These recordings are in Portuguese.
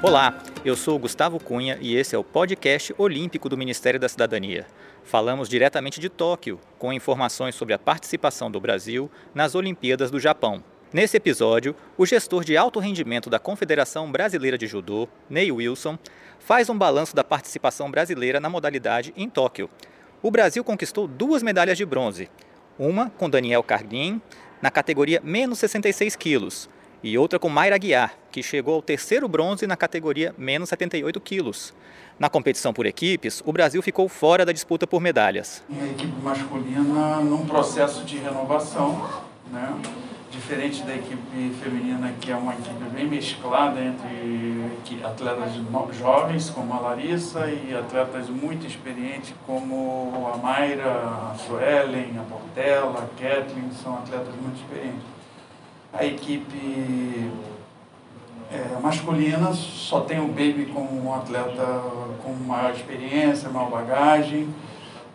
Olá, eu sou Gustavo Cunha e esse é o podcast olímpico do Ministério da Cidadania. Falamos diretamente de Tóquio, com informações sobre a participação do Brasil nas Olimpíadas do Japão. Nesse episódio, o gestor de alto rendimento da Confederação Brasileira de Judô, Ney Wilson, faz um balanço da participação brasileira na modalidade em Tóquio. O Brasil conquistou duas medalhas de bronze, uma com Daniel Carguin, na categoria menos 66 quilos, e outra com Mayra Guiar, que chegou ao terceiro bronze na categoria menos 78 quilos. Na competição por equipes, o Brasil ficou fora da disputa por medalhas. A equipe masculina num processo de renovação, né? diferente da equipe feminina, que é uma equipe bem mesclada entre atletas jovens, como a Larissa, e atletas muito experientes, como a Mayra, a Suelen, a Portela, a Kathleen, são atletas muito experientes a equipe é, masculina só tem o Baby como um atleta com maior experiência, maior bagagem.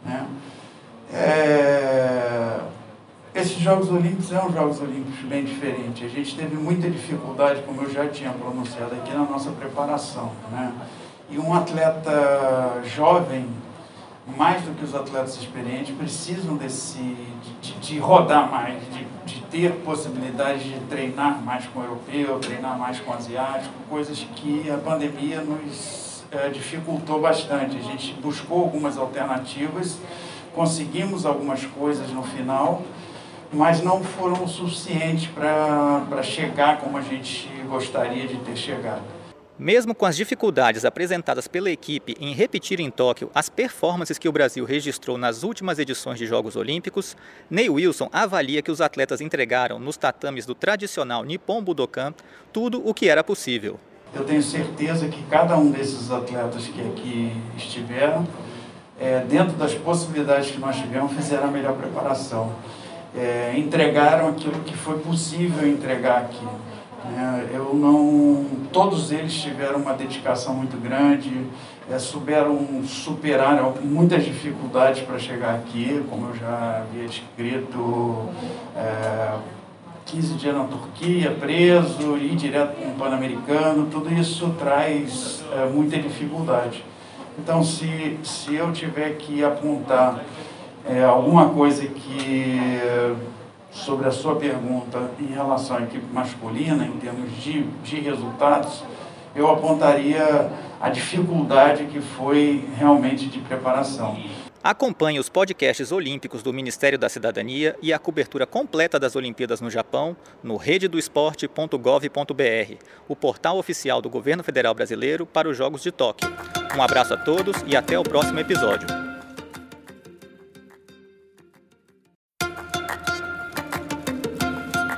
Né? É, esses Jogos Olímpicos são Jogos Olímpicos bem diferentes. A gente teve muita dificuldade, como eu já tinha pronunciado aqui, na nossa preparação. Né? E um atleta jovem mais do que os atletas experientes, precisam desse, de, de rodar mais, de, ter possibilidade de treinar mais com o europeu, treinar mais com o asiático, coisas que a pandemia nos é, dificultou bastante. A gente buscou algumas alternativas, conseguimos algumas coisas no final, mas não foram suficientes para chegar como a gente gostaria de ter chegado. Mesmo com as dificuldades apresentadas pela equipe em repetir em Tóquio as performances que o Brasil registrou nas últimas edições de Jogos Olímpicos, Ney Wilson avalia que os atletas entregaram nos tatames do tradicional Nippon Budokan tudo o que era possível. Eu tenho certeza que cada um desses atletas que aqui estiveram, é, dentro das possibilidades que nós tivemos, fizeram a melhor preparação. É, entregaram aquilo que foi possível entregar aqui. É, eu não, todos eles tiveram uma dedicação muito grande, é, souberam superar muitas dificuldades para chegar aqui, como eu já havia escrito, é, 15 dias na Turquia, preso, ir direto para um Pan-Americano, tudo isso traz é, muita dificuldade. Então, se, se eu tiver que apontar é, alguma coisa que sobre a sua pergunta em relação à equipe masculina, em termos de, de resultados, eu apontaria a dificuldade que foi realmente de preparação. Acompanhe os podcasts olímpicos do Ministério da Cidadania e a cobertura completa das Olimpíadas no Japão no rededoesporte.gov.br, o portal oficial do Governo Federal Brasileiro para os Jogos de Tóquio. Um abraço a todos e até o próximo episódio.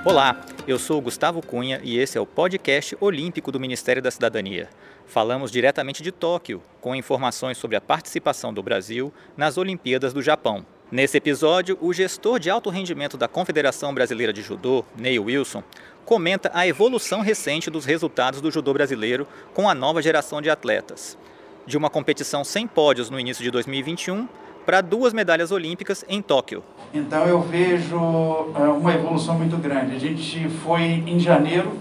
Olá, eu sou Gustavo Cunha e esse é o podcast olímpico do Ministério da Cidadania. Falamos diretamente de Tóquio, com informações sobre a participação do Brasil nas Olimpíadas do Japão. Nesse episódio, o gestor de alto rendimento da Confederação Brasileira de Judô, Neil Wilson, comenta a evolução recente dos resultados do judô brasileiro com a nova geração de atletas. De uma competição sem pódios no início de 2021 para duas medalhas olímpicas em Tóquio. Então eu vejo uh, uma evolução muito grande. A gente foi em janeiro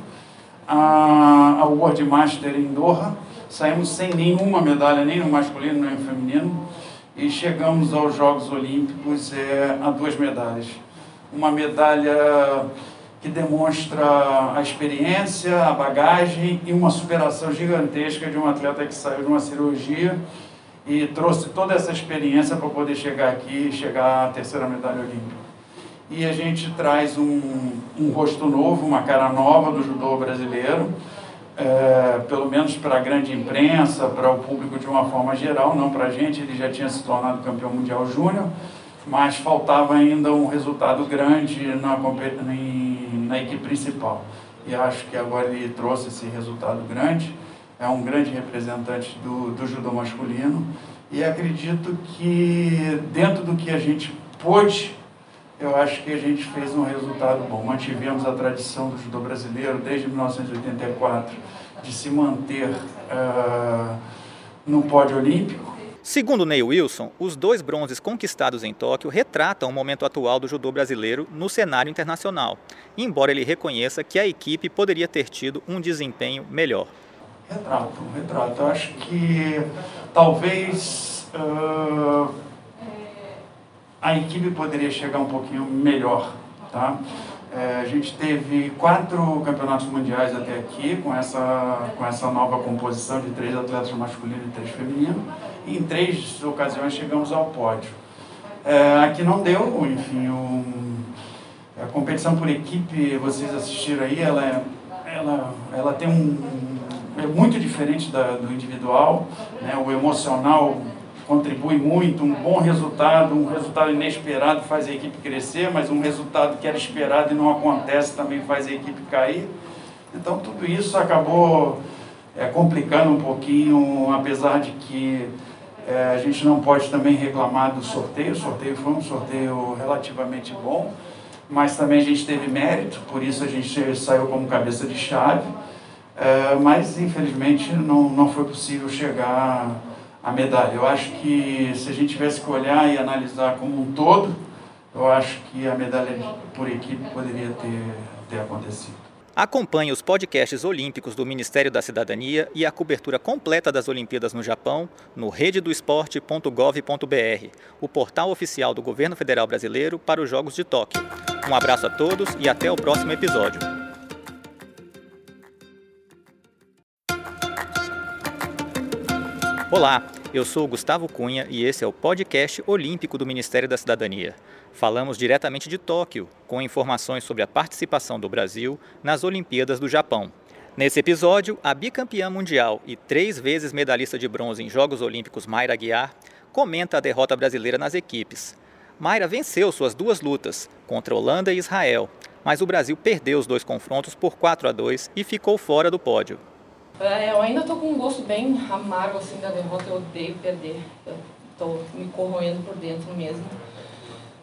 ao World Master em Doha, saímos sem nenhuma medalha, nem no masculino nem no feminino, e chegamos aos Jogos Olímpicos é, a duas medalhas. Uma medalha que demonstra a experiência, a bagagem e uma superação gigantesca de um atleta que saiu de uma cirurgia e trouxe toda essa experiência para poder chegar aqui e chegar à terceira medalha olímpica. E a gente traz um, um rosto novo, uma cara nova do judô brasileiro, é, pelo menos para a grande imprensa, para o público de uma forma geral, não para a gente, ele já tinha se tornado campeão mundial júnior, mas faltava ainda um resultado grande na, na equipe principal. E acho que agora ele trouxe esse resultado grande é um grande representante do, do judô masculino e acredito que dentro do que a gente pôde, eu acho que a gente fez um resultado bom. Mantivemos a tradição do judô brasileiro desde 1984 de se manter uh, no pódio olímpico. Segundo Neil Wilson, os dois bronzes conquistados em Tóquio retratam o momento atual do judô brasileiro no cenário internacional, embora ele reconheça que a equipe poderia ter tido um desempenho melhor. Retrato, retrato. Eu acho que talvez uh, a equipe poderia chegar um pouquinho melhor, tá? É, a gente teve quatro campeonatos mundiais até aqui, com essa, com essa nova composição de três atletas masculinos e três femininos. E em três ocasiões chegamos ao pódio. É, aqui não deu, enfim, um, a competição por equipe, vocês assistiram aí, ela, é, ela, ela tem um, é muito diferente da, do individual, né? o emocional contribui muito, um bom resultado, um resultado inesperado faz a equipe crescer, mas um resultado que era esperado e não acontece também faz a equipe cair. Então tudo isso acabou é, complicando um pouquinho, apesar de que é, a gente não pode também reclamar do sorteio, o sorteio foi um sorteio relativamente bom, mas também a gente teve mérito, por isso a gente saiu como cabeça de chave, é, mas infelizmente não, não foi possível chegar a medalha. Eu acho que se a gente tivesse que olhar e analisar como um todo, eu acho que a medalha por equipe poderia ter, ter acontecido. Acompanhe os podcasts olímpicos do Ministério da Cidadania e a cobertura completa das Olimpíadas no Japão no rededoesporte.gov.br, o portal oficial do Governo Federal Brasileiro para os Jogos de Tóquio. Um abraço a todos e até o próximo episódio. Olá, eu sou Gustavo Cunha e esse é o podcast olímpico do Ministério da Cidadania. Falamos diretamente de Tóquio, com informações sobre a participação do Brasil nas Olimpíadas do Japão. Nesse episódio, a bicampeã mundial e três vezes medalhista de bronze em Jogos Olímpicos Mayra Aguiar comenta a derrota brasileira nas equipes. Mayra venceu suas duas lutas, contra Holanda e Israel, mas o Brasil perdeu os dois confrontos por 4 a 2 e ficou fora do pódio. É, eu ainda tô com um gosto bem amargo assim da derrota, eu odeio perder. Eu tô me corroendo por dentro mesmo.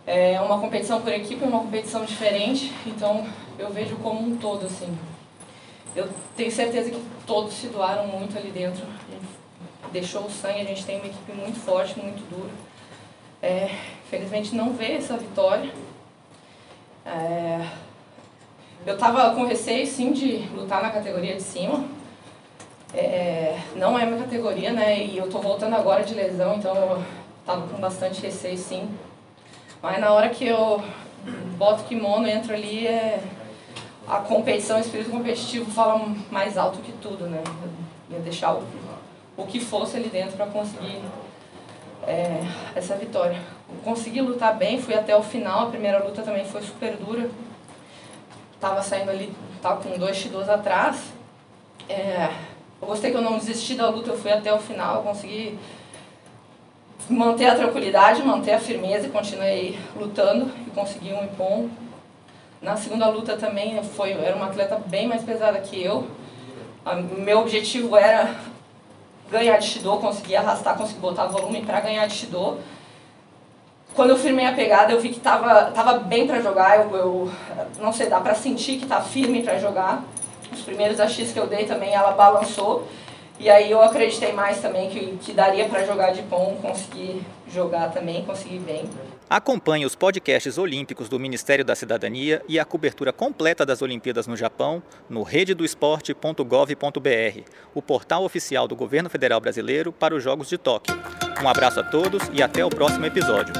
É uma competição por equipe, é uma competição diferente, então eu vejo como um todo assim. Eu tenho certeza que todos se doaram muito ali dentro. Deixou o sangue, a gente tem uma equipe muito forte, muito dura. É, felizmente não vê essa vitória. É, eu estava com receio sim de lutar na categoria de cima, é, não é minha categoria, né? E eu tô voltando agora de lesão, então eu tava com bastante receio, sim. Mas na hora que eu boto kimono, entro ali, é, a competição, o espírito competitivo fala mais alto que tudo, né? Eu ia deixar o, o que fosse ali dentro para conseguir é, essa vitória. consegui lutar bem, fui até o final, a primeira luta também foi super dura. Tava saindo ali, tava com dois x atrás. É, eu gostei que eu não desisti da luta, eu fui até o final, eu consegui manter a tranquilidade, manter a firmeza e continuei lutando e consegui um ipom. Na segunda luta também foi, era uma atleta bem mais pesada que eu. meu objetivo era ganhar de Shido, conseguir arrastar, conseguir botar volume para ganhar de Shido. Quando eu firmei a pegada, eu vi que tava, tava bem para jogar, eu, eu, não sei, dá para sentir que tá firme para jogar os primeiros AX que eu dei também, ela balançou. E aí eu acreditei mais também que, que daria para jogar de bom, conseguir jogar também, conseguir bem. Acompanhe os podcasts olímpicos do Ministério da Cidadania e a cobertura completa das Olimpíadas no Japão no rededoesporte.gov.br, o portal oficial do Governo Federal Brasileiro para os Jogos de Tóquio. Um abraço a todos e até o próximo episódio.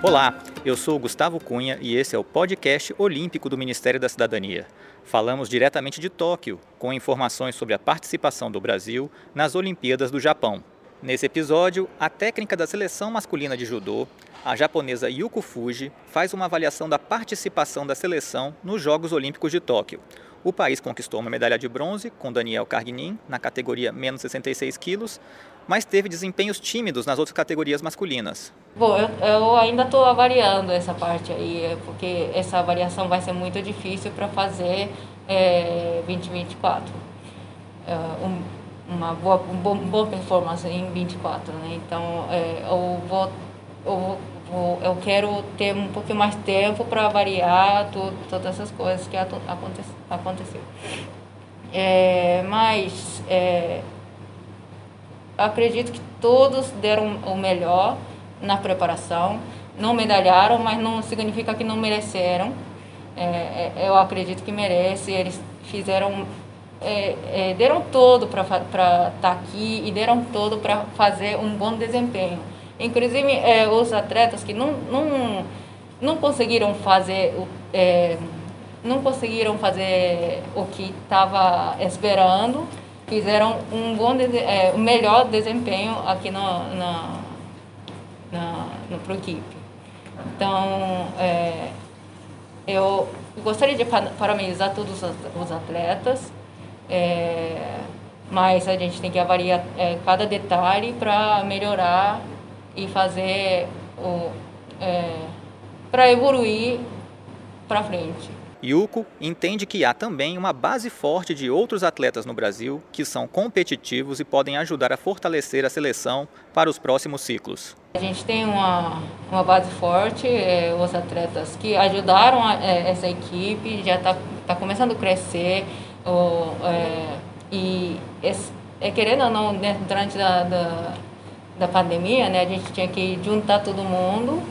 Olá! Eu sou Gustavo Cunha e esse é o podcast olímpico do Ministério da Cidadania. Falamos diretamente de Tóquio, com informações sobre a participação do Brasil nas Olimpíadas do Japão. Nesse episódio, a técnica da seleção masculina de judô, a japonesa Yuko Fuji, faz uma avaliação da participação da seleção nos Jogos Olímpicos de Tóquio. O país conquistou uma medalha de bronze com Daniel Carguinin na categoria menos 66 quilos, mas teve desempenhos tímidos nas outras categorias masculinas. Bom, eu, eu ainda estou avaliando essa parte aí, é porque essa avaliação vai ser muito difícil para fazer é, 2024. É, um, uma boa, um bom, boa performance em 24, né? Então, é, eu vou, eu vou eu quero ter um pouquinho mais tempo para avaliar tudo, todas essas coisas que aconteceu. aconteceu. É, mas é, acredito que todos deram o melhor na preparação. Não medalharam, mas não significa que não mereceram. é, é eu acredito que merece. Eles fizeram, é, é deram todo para estar tá aqui e deram todo para fazer um bom desempenho. Inclusive, é, os atletas que não, não, não conseguiram fazer não conseguiram fazer o que estava esperando, fizeram um bom é, o melhor desempenho aqui no, na, na, no Equipe. Então, é, eu gostaria de parabenizar todos os atletas, é, mas a gente tem que avaliar é, cada detalhe para melhorar e fazer o é, para evoluir para frente. Yuko entende que há também uma base forte de outros atletas no Brasil que são competitivos e podem ajudar a fortalecer a seleção para os próximos ciclos. A gente tem uma, uma base forte, é, os atletas que ajudaram a, é, essa equipe, já está tá começando a crescer. é, e é, querendo ou não, né, durante a da, da pandemia, né, a gente tinha que juntar todo mundo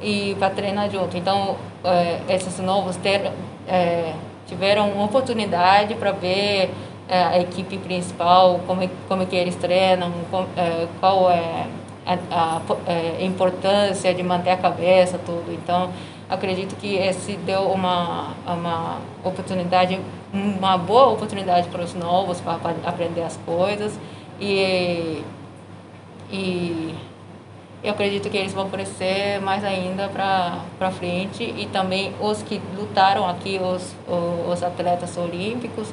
e para treinar junto. Então, é, esses novos ter, é, tiveram uma oportunidade para ver é, a equipe principal, como, como que eles treinam, com, é, qual é a, a, é, importância de manter a cabeça, tudo. Então, acredito que esse deu uma, uma oportunidade, uma boa oportunidade para os novos para aprender as coisas e, e eu acredito que eles vão crescer mais ainda para frente e também os que lutaram aqui, os, os atletas olímpicos,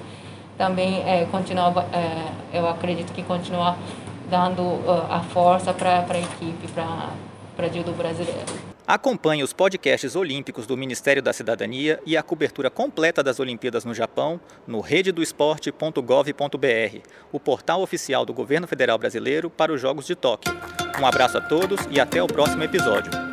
também é, continuar, é, eu acredito que continuar dando uh, a força para a equipe, para a judo brasileiro. Acompanhe os podcasts olímpicos do Ministério da Cidadania e a cobertura completa das Olimpíadas no Japão no rededoesporte.gov.br, o portal oficial do Governo Federal Brasileiro para os Jogos de Tóquio. Um abraço a todos e até o próximo episódio.